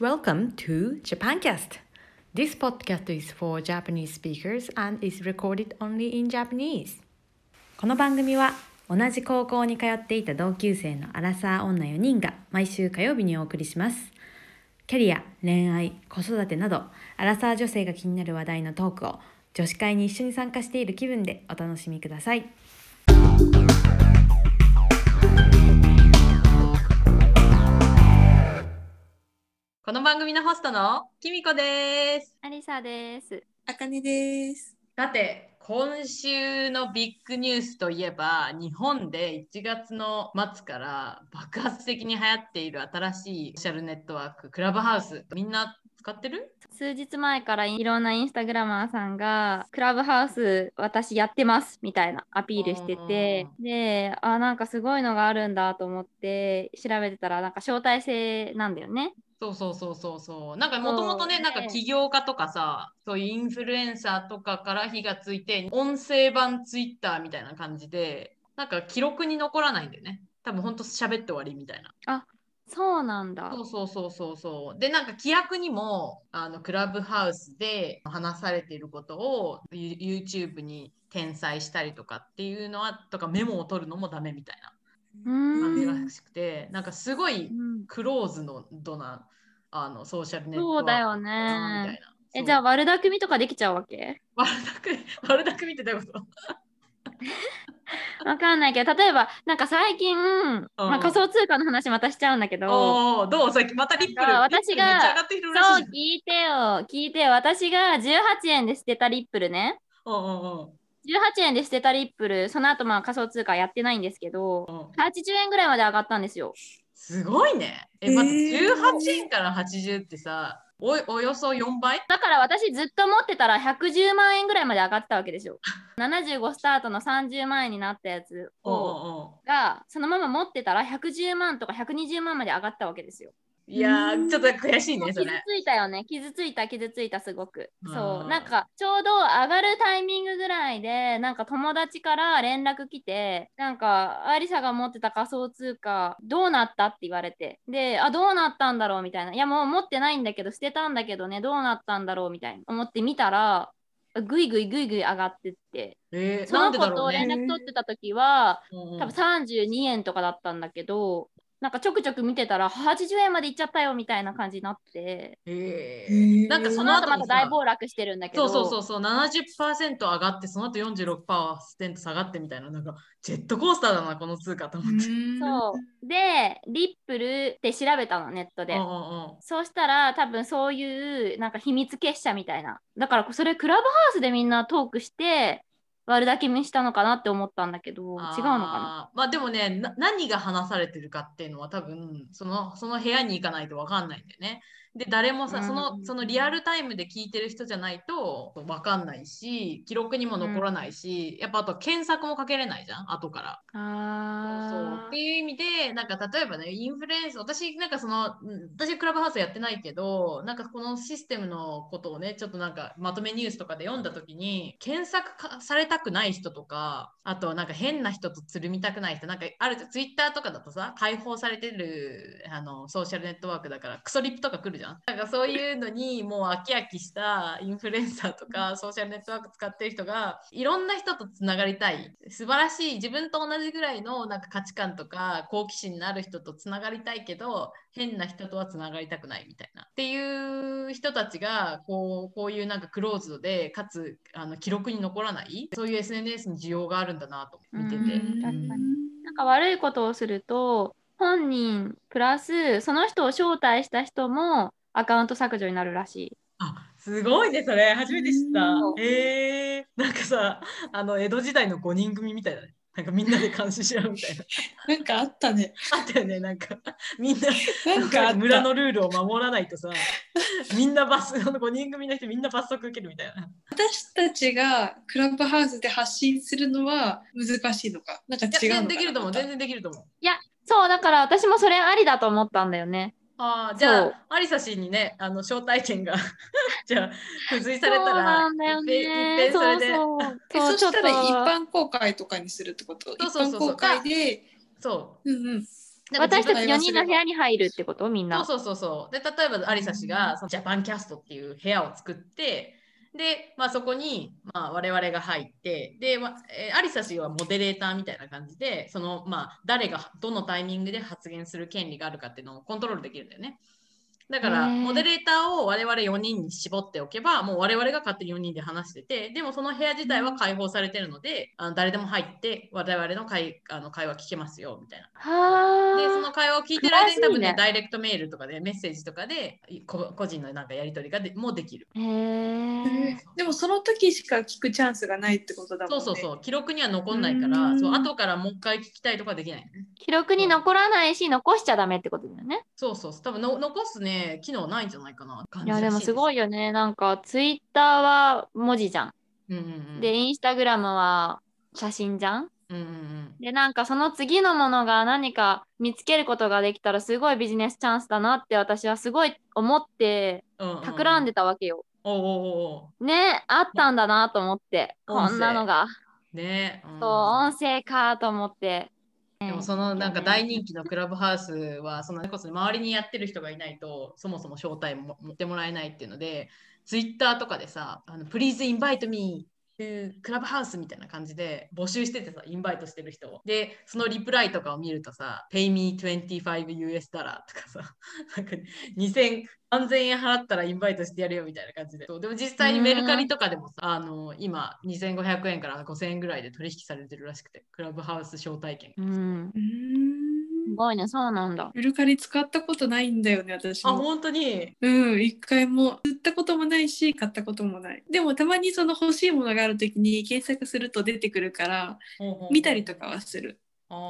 Welcome to Japancast. This podcast is for Japanese speakers and is recorded only in Japanese. この番組は同じ高校に通っていた同級生のアラサー女4人が毎週火曜日にお送りします。キャリア、恋愛、子育てなどアラサー女性が気になる話題のトークを女子会に一緒に参加している気分でお楽しみください。この番組のホストのきみこです。アリサです。あかねです。さて、今週のビッグニュースといえば、日本で1月の末から爆発的に流行っている新しいソーシャルネットワーク、クラブハウス。みんな使ってる？数日前からいろんなインスタグラマーさんが、クラブハウス私やってますみたいなアピールしてて、で、あ、なんかすごいのがあるんだと思って調べてたら、なんか招待制なんだよね。そうそうそうそうそう。なんかもともとね、なんか起業家とかさ、そういうインフルエンサーとかから火がついて、音声版ツイッターみたいな感じで、なんか記録に残らないんだよね。多分ほんと喋って終わりみたいな。そうなんだ。そうそうそうそうそう。で、なんか規約にも、あの、クラブハウスで話されていることをユ YouTube に転載したりとかっていうのは、とかメモを取るのもダメみたいな感じん。らしくて、なんかすごいうんクローズのドな、あの、ソーシャルネットワークそうだよみたいね。な。え、じゃああ、悪巧みとかできちゃうわけ？悪だく、悪だくみってどういうこと？わかんないけど、例えば、なんか最近、まあ、仮想通貨の話またしちゃうんだけど、おお、どう？さっきまたリップル。私がそう、聞いてよ、聞いてよ。私が18円で捨てたリップルね。うんうんうん18円で捨てたリップル、その後まあ仮想通貨やってないんですけど、うん。80円ぐらいまで上がったんですよ。すごいね。え、へー待って、18円から80ってさ、おおよそ4倍？だから私ずっと持ってたら110万円ぐらいまで上がってたわけですよ。75スタートの30万円になったやつをうんがそのまま持ってたら110万とか120万まで上がったわけですよ。いやー、ちょっと悔しいね、そ傷れ。ついたよね。傷ついた、傷ついた、すごく。そう。なんか、ちょうど上がるタイミングぐらいで、なんか友達から連絡来て、なんか、アリサが持ってた仮想通貨、どうなったって言われて。で、あ、どうなったんだろうみたいな。いや、もう持ってないんだけど、捨てたんだけどね、どうなったんだろうみたいな。思って見たら、ぐいぐいぐいぐい上がってって。えー、その子と連ね。絡取ってた時は、うんうん多分32円とかだったんだけど、なんかちょくちょく見てたら80円までいっちゃったよみたいな感じになって、えへー、ーなんかそその後また大暴落してるんだけそど、うそうそうそう、70%上がって、その後46%下がってみたいな、なんかジェットコースターだな、この通貨と思って。そう。で、リップルって調べたの、ネットで。うんうんうん。そうしたら、多分そういうなんか秘密結社みたいな。だからそれクラブハウスでみんなトークして、割るだけ見したのかなって思ったんだけど、違うのかな？まあでもねな何が話されてるかっていうのは多分そのその部屋に行かないと分かんないんだよね。で誰もさ、うん。そのそのリアルタイムで聞いてる人じゃないと分かんないし記録にも残らないし、やっぱあと検索もかけれないじゃん後から。そうあっていう意味でなんか例えばねインフルエンス私なんかそのうん私クラブハウスやってないけどなんかこのシステムのことをねちょっとなんかまとめニュースとかで読んだ時に検索かされたくない人とかあとはなんか変な人とつるみたくない人なんかあるツイッターとかだとさ解放されてるあのソーシャルネットワークだからクソリップとか来るじゃんなんかそういうのにもう飽き飽きしたインフルエンサーとかソーシャルネットワーク使ってる人がいろんな人とつながりたい。素晴らしい。自分と同じぐらいのなんか価値観とか好奇心のある人とつながりたいけど変な人とはつながりたくないみたいな。っていう人たちがこうこういうなんかクローズドでかつあの記録に残らない。そういう SNS に需要があるんだなと見てて。なんか悪いことをすると、本人プラスその人を招待した人もアカウント削除になるらしい。あすごいねそれ初めて知ったうん。えー、なんかさあの江戸時代の5人組みたいだね。なんかみんなで監視し合うみたいな。なんかあったね。あったよねなんかみんななんか。村のルールを守らないとさみんな罰あの5人組の人みんな罰則受けるみたいな。私たちがクラブハウスで発信するのは難しいのか？なんかいや違うのかな？できると思う全然できると思う。そう、だから私もそれありだと思ったんだよね。ああじゃあアリサ氏にねあの招待券が じゃあ付随されたそうらなね。それでそうそうえそしたら一般公開とかにするってこと？そうそうそうそう一般公開で、そうんうん。なんか私たち4自分人の部屋に入るってこと？みんな。そうそうそうそう。で、例えばアリサ氏がそのジャパンキャストっていう部屋を作って、で、まあ、そこに、まあ、我々が入って、で、まあえアリサ氏はモデレーターみたいな感じで、その、まあ、誰がどのタイミングで発言する権利があるかっていうのをコントロールできるんだよね。だから、モデレーターを我々4人に絞っておけば、もう我々が勝手に4人で話してて、でもその部屋自体は開放されてるので、あの誰でも入って、我々の会あの会話聞けますよ、みたいな。はで、その会話を聞いてる間に多分ねダイレクトメールとかでメッセージとかでこ個人のなんかやり取りがでもできる。へえ。でもその時しか聞くチャンスがないってことだもんね。そうそうそう、記録には残んないから、うんそう後からもう一回聞きたいとかできないよね。記録に残らないし、残しちゃダメってことだよね。そうそう、多分の残すね、機能ないんじゃないかな。いや、でもすごい。いよね。なんか、ツイッターは文字じゃん。うんうんうん、で、インスタグラムは写真じゃん。うんうんうん、で、なんかその次のものが何か見つけることができたらすごいビジネスチャンスだなって私はすごい思ってうんうんうん企んでたわけよ。おうおうおうね、あったんだなと思って、こんなのが。ね、うんそう、音声かと思って。でもそのなんか大人気のクラブハウスはそのこそ周りにやってる人がいないとそもそも招待も持ってもらえないっていうのでツイッターとかでさ「あの Please invite me to クラブハウス」みたいな感じで募集しててさインバイトしてる人を。でそのリプライとかを見るとさ「Pay me 25US ダラー」とかさ なんか2000 3000円払ったらインバイトしてやるよみたいな感じで。そうでも実際にメルカリとかでもさあの今2500円から5000円ぐらいで取引されてるらしくてクラブハウス招待券うん。ごいね、そうなんだ。メルカリ使ったことないんだよね、私あ、も。本当に？うん、一回も売ったこともないし、買ったこともない。でもたまにその欲しいものがあるときに検索すると出てくるから、見たりとかはする。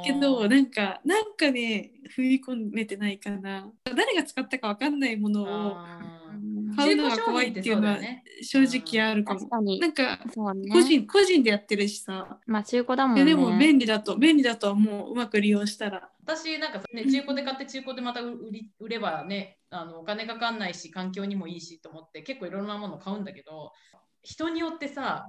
けど、なんか、なんかね、踏み込めてないかな。誰が使ったかわかんないものを買うのが怖いっていうのは正直あるかも。確かにな。んか、そうね。個人、個人でやってるしさ。まあ中古だもんね。でも便利だと、便利だとはもううまく利用したら。私なんかね中古で買って中古でまた売り売ればねあのお金かかんないし環境にもいいしと思って結構いろんなもの買うんだけど人によってさ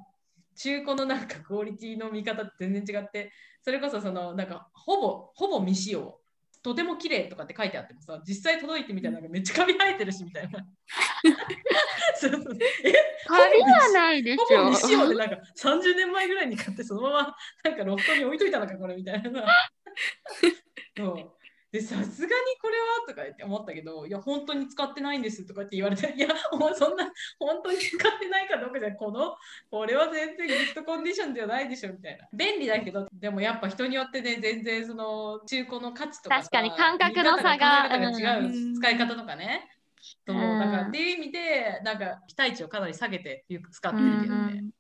中古のなんかクオリティの見方って全然違ってそれこそそのなんかほぼほぼ未使用とても綺麗とかって書いてあってもさ実際届いてみたらなんかめっちゃカビ生えてるしみたいな そうそうえ？カビはないでしほぼょ。未使用でなんか30年前ぐらいに買ってそのままなんかロフトに置いといたのかこれみたいな。そう。でさすがにこれはとか言って思ったけどいや本当に使ってないんですとかって言われていやもうそんな本当に使ってないかどうかじゃこのこれは全然グッドコンディションではないでしょみたいな。便利だけどでもやっぱ人によってね全然その中古の価値とかさ確かに感覚の差が違う、うん使い方とかね。そううんだからっていう意味でなんか期待値をかなり下げて使ってるけどね。うん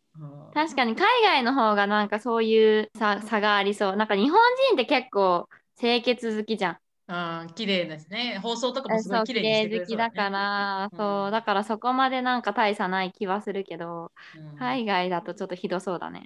確かに海外の方がなんかそういう差差がありそう。なんか日本人って結構清潔好きじゃん。あー綺麗ですね。放送とかもすごそ、いう綺綺麗にしてくれそう麗好きだから、うんそう、だからそこまでなんか大差ない気はするけど、うん海外だとちょっとひどそうだね。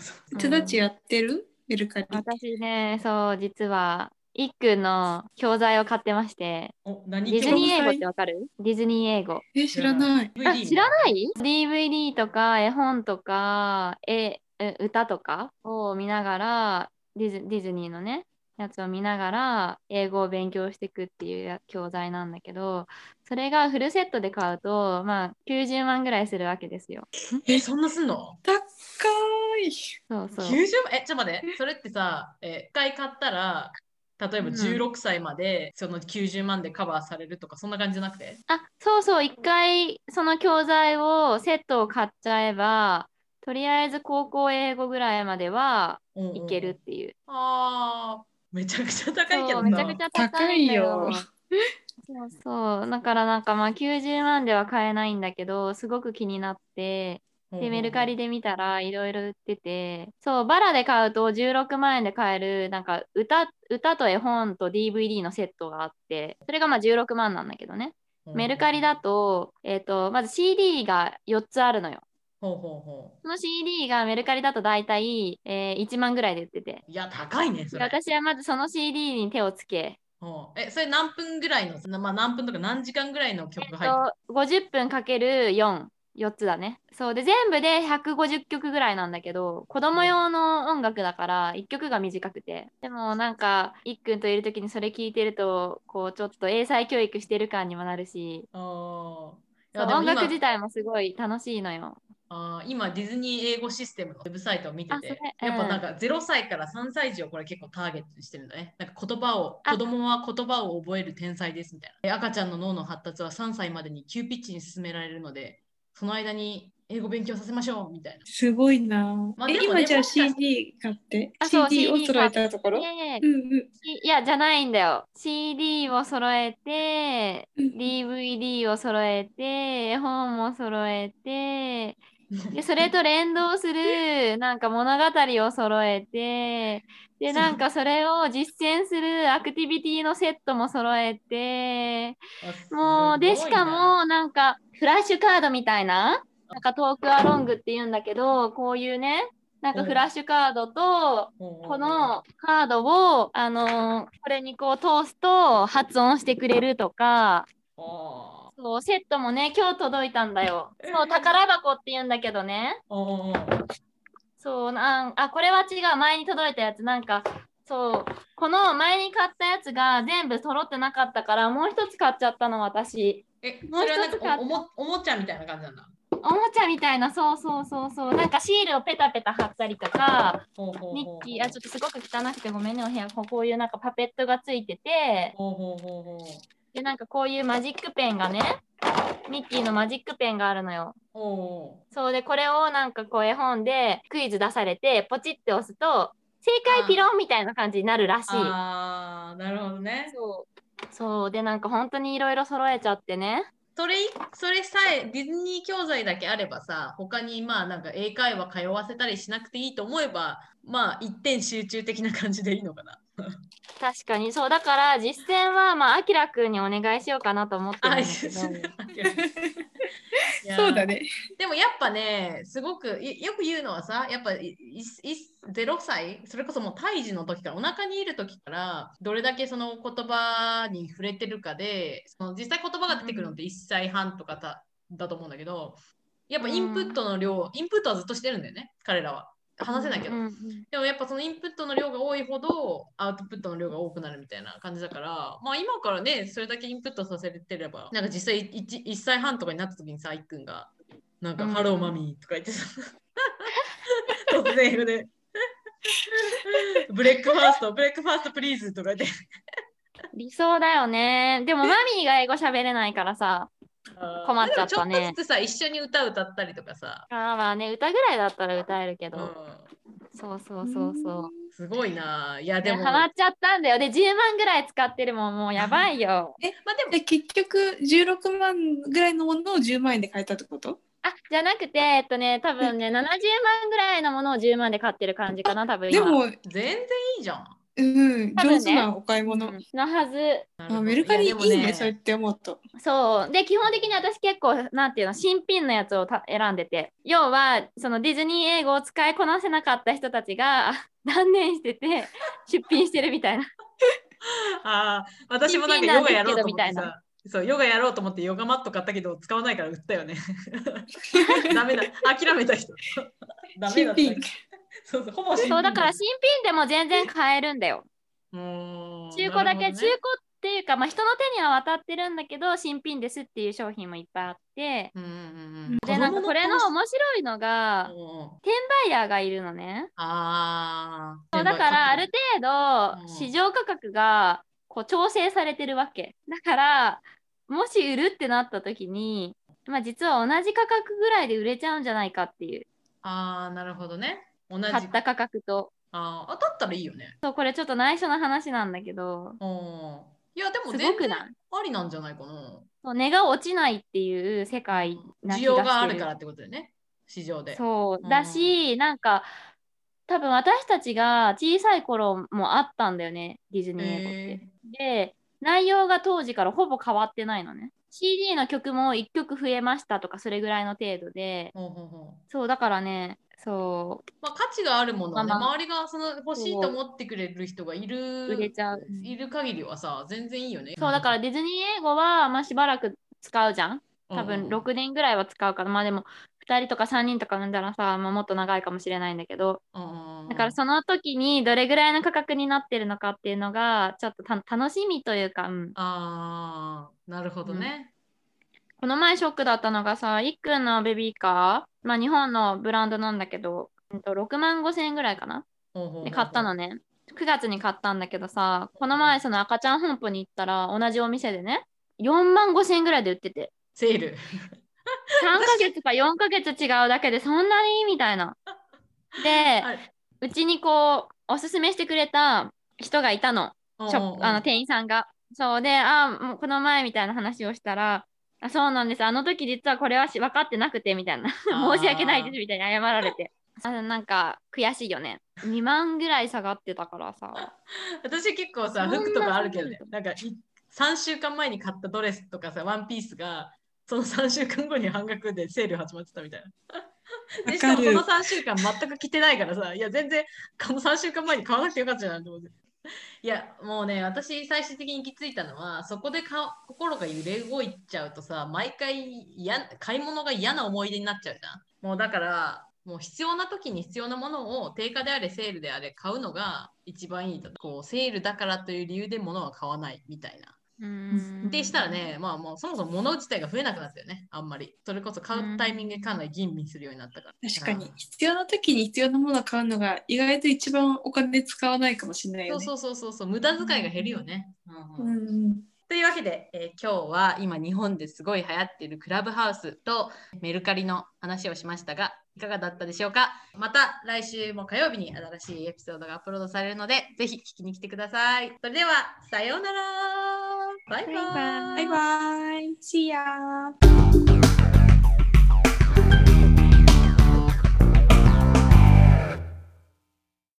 そう手立ちやってる？メルカリ。私ね、そう、実は、一句の教材を買ってまして、お何？ディズニー英語ってわかる？ディズニー英語。え、知らない。あ、知らない ?DVD とか絵本とか絵え歌とかを見ながらディズディズニーのねやつを見ながら英語を勉強していくっていうや教材なんだけどそれがフルセットで買うとまあ90万ぐらいするわけですよ。え、そんなすんの？高い。そうそう。?90 万？え、ちょっと待って。それってさ、え、一回買ったら、例えばうん16歳までその90万でカバーされるとか、そんな感じじゃなくて？あそうそう一回その教材をセットを買っちゃえばとりあえず高校英語ぐらいまではいけるっ。ていう。ああ、めちゃくちゃ高いけどな。めちゃくちゃ高いよ。そうそう。だからなんかまあ90万では買えないんだけどすごく気になってでメルカリで見たらいろいろ売っててそうバラで買うと16万円で買えるなんか歌歌と絵本と DVD のセットがあってそれがまあ16万なんだけどね。メルカリだと,、えー、とまず CD が4つあるのよほうほうほその CD がメルカリだと大体、えー1万ぐらいで売ってて。う。いや、高いね、そでれ。私はまずその CD に手をつけ。ほう。え、それ何分ぐらいの、まあ、何分とか何時間ぐらいのえっ曲が入ってると、50分かける4 4つだね。そう。で全部で150曲ぐらいなんだけど子供用の音楽だから1曲が短くて。でもなんかいっくんといる時にそれ聞いてるとこうちょっと英才教育してる感にもなるし。音楽自体もすごい楽しいのよ。あ今ディズニー英語システムのウェブサイトを見てて、うん、やっぱなんか0歳から3歳児をこれ結構ターゲットにしてるんだね。なんか言葉を子供は言葉を覚える天才ですみたいな。赤ちゃんの脳の発達は3歳までに急ピッチに進められるのでその間に英語勉強させましょうみたいな。すごいな。まあ、ね、今じゃあ CD 買って CD を揃えたところ？いやいや,、うんうん、いやじゃないんだよ。CD を揃えて、DVD を揃えて、絵本も揃えて、でそれと連動するなんか物語を揃えてでなんかそれを実践するアクティビティのセットも揃えてもうでしかもなんかフラッシュカードみたいななんかトークアロングって言うんだけどこういうねなんかフラッシュカードとこのカードをあのー、これにこう通すと発音してくれるとかそう、セットもね、今日届いたんだよ。そう、宝箱って言うんだけどね。そう、なんあ、これは違う。前に届いたやつ。なんか、そう、この前に買ったやつが全部揃ってなかったから、もう一つ買っちゃったの、私。え、もう一つ買ったおも。おもちゃみたいな感じなんだ。おもちゃみたいな、そうそうそうそう。なんかシールをペタペタ貼ったりとか、ミッキー、あ、ちょっとすごく汚くてごめんね、お部屋。こういうなんかパペットがついてて、ほうほうほうほうで、なんかこういうマジックペンがね、ミッキーのマジックペンがあるのよ。そうで、これをなんかこう絵本でクイズ出されて、ポチって押すと、正解ピロンみたいな感じになるらしい。ああ、なるほどね。そう。そうで、なんか本当にいろいろ揃えちゃってね。それそれさえディズニー教材だけあればさ他にまあなんか英会話通わせたりしなくていいと思えばまあ一点集中的な感じでいいのかな確かに。そうだから実践はまああきらくんにお願いしようかなと思ってるんだけど。そうだ。ね。でもやっぱねすごくよく言うのはさやっぱ0歳それこそもう胎児の時からお腹にいる時からどれだけその言葉に触れてるかでその実際言葉が出てくるのって1歳半とかだだと思うんだけどやっぱインプットの量、うん、インプットはずっとしてるんだよね彼らは。話せないけど、うんうん、でもやっぱそのインプットの量が多いほどアウトプットの量が多くなるみたいな感じだからまあ今からねそれだけインプットさせてればなんか実際 1, 1歳半とかになった時にさいっくんがなんか、うん、 Hello mommy とか言ってさ突然英語で。 breakfast breakfast please とか言って。理想だよね。でもマミーが英語喋れないからさ困っちゃったね。ちょっとずつさ、一緒に歌歌ったりとかさ。あまあね、歌ぐらいだったら歌えるけど。うん、そうそうそうそう。すごいな。いやでも。ハマっちゃったんだよ。で、10万ぐらい使ってるもん、もうやばいよ。え、まあでも結局16万ぐらいのものを10万円で買えたってこと？あじゃなくて、えっとね、多分ね、70万ぐらいのものを10万で買ってる感じかな、多分でも、全然いいじゃん。うん、上手なお買い物。ね、のはず。あメルカリいいね、ねそうやって思うと。そう。で、基本的に私結構、なんていうの、新品のやつを選んでて、要は、そのディズニー英語を使いこなせなかった人たちが 断念してて、出品してるみたいな。ああ、私もなんかヨガやろうと思ってさ。そう、ヨガやろうと思ってヨガマット買ったけど使わないから売ったよね。ダメだ。諦めた人。ダメだった。そうそう、ほぼそうだから新品でも全然買えるんだよ。中古だけ、ね、中古っていうか、まあ、人の手には渡ってるんだけど新品ですっていう商品もいっぱいあって、うんうんうん、でなんかこれの面白いのが、転売ヤーがいるのね。あそうだからある程度市場価格がこう調整されてるわけ。だからもし売るってなった時に、まあ、実は同じ価格ぐらいで売れちゃうんじゃないかっていう。ああなるほどね。同じ買った価格と。ああ、当たったらいいよね。そう、これちょっと内緒の話なんだけど。いや、でも全然ありなんじゃないかな。そう値が落ちないっていう世界な気が需要があるからってことだよね。市場で。そう。だし、なんか、多分私たちが小さい頃もあったんだよね、ディズニー英語って。で、内容が当時からほぼ変わってないのね。CD の曲も1曲増えましたとかそれぐらいの程度で、ほうほうほうそうだからねそう。まあ、価値があるものはね、まあまあ、周りがその欲しいと思ってくれる人がいる売れちゃう。いる限りはさ、全然いいよね。そう、だからディズニー英語は、まあ、しばらく使うじゃん。多分6年ぐらいは使うから、まあでも2人とか3人とか産んだらさ、まあ、もっと長いかもしれないんだけど、だからその時にどれぐらいの価格になってるのかっていうのがちょっと楽しみというか、うん、ああなるほどね、うん、この前ショックだったのがさいっくんのベビーカー、まあ、日本のブランドなんだけど、えっと、6万5千円ぐらいかな？で買ったのね。9月に買ったんだけどさこの前その赤ちゃん本舗に行ったら同じお店でね4万5千円ぐらいで売ってて。セール。3ヶ月か4ヶ月違うだけでそんなに？いいみたいな。で、うちにこうおすすめしてくれた人がいたの。あの店員さんが。そうであもうこの前みたいな話をしたらあそうなんです。あの時実はこれは分かってなくてみたいな。申し訳ないですみたいに謝られて。あなんか悔しいよね。2万ぐらい下がってたからさ。私結構さ服とかあるけどね。なんか3週間前に買ったドレスとかさワンピースがその3週間後に半額でセール始まってたみたいな。でしかもこの3週間全く着てないからさいや全然この3週間前に買わなくてよかったじゃんと思って いやもうね私最終的に行き着いたのはそこでか心が揺れ動いちゃうとさ毎回や買い物が嫌な思い出になっちゃうじゃん。もうだからもう必要な時に必要なものを定価であれセールであれ買うのが一番いいと。こうセールだからという理由で物は買わないみたいな。でしたらね、まあもうそもそも物自体が増えなくなったよね、あんまり。それこそ買うタイミングかなり吟味するようになったから。確かに、必要な時に必要なものを買うのが意外と一番お金使わないかもしれないよね。そうそうそうそう、無駄遣いが減るよね。うん、うんというわけで、えー、今日は今日本ですごい流行っているクラブハウスとメルカリの話をしましたがいかがだったでしょうか？また来週も火曜日に新しいエピソードがアップロードされるのでぜひ聞きに来てください。それではさようならバイバイバイバイ See ya